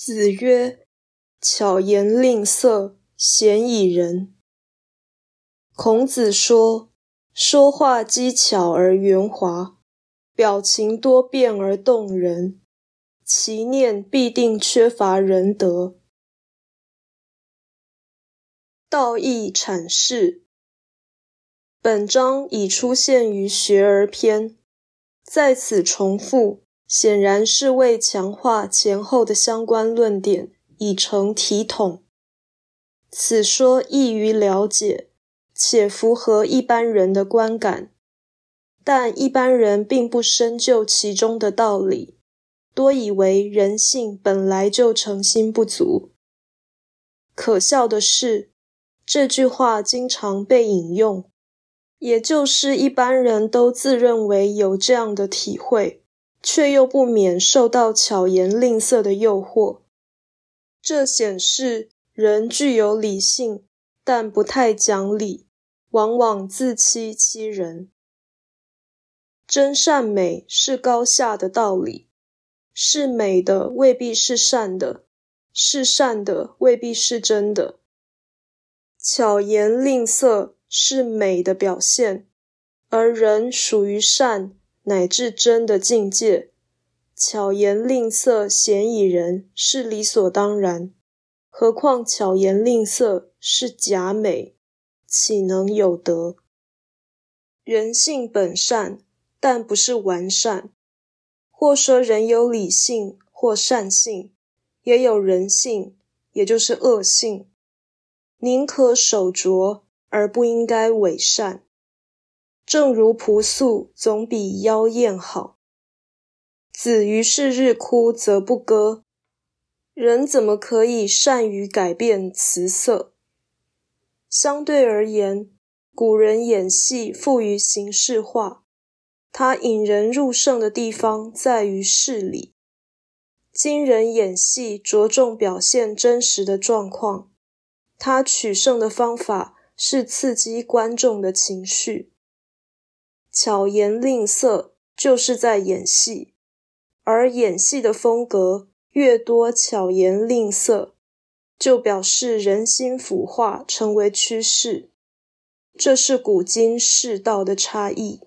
子曰：“巧言令色，鲜矣仁。”孔子说，说话机巧而圆滑，表情多变而动人，其念必定缺乏仁德。道义阐释，本章已出现于学而篇，在此重复。显然是为强化前后的相关论点，以成体统。此说易于了解，且符合一般人的观感，但一般人并不深究其中的道理，多以为人性本来就诚心不足。可笑的是，这句话经常被引用，也就是一般人都自认为有这样的体会。却又不免受到巧言令色的诱惑，这显示人具有理性，但不太讲理，往往自欺欺人。真善美是高下的道理，是美的未必是善的，是善的未必是真的。巧言令色是美的表现，而人属于善。乃至真的境界，巧言令色，鲜矣仁，是理所当然。何况巧言令色是假美，岂能有德？人性本善，但不是完善。或说人有理性或善性，也有人性，也就是恶性。宁可守拙，而不应该伪善。正如朴素总比妖艳好。子于是日哭则不歌。人怎么可以善于改变词色？相对而言，古人演戏富于形式化，它引人入胜的地方在于事理；今人演戏着重表现真实的状况，它取胜的方法是刺激观众的情绪。巧言令色就是在演戏，而演戏的风格越多，巧言令色就表示人心腐化成为趋势，这是古今世道的差异。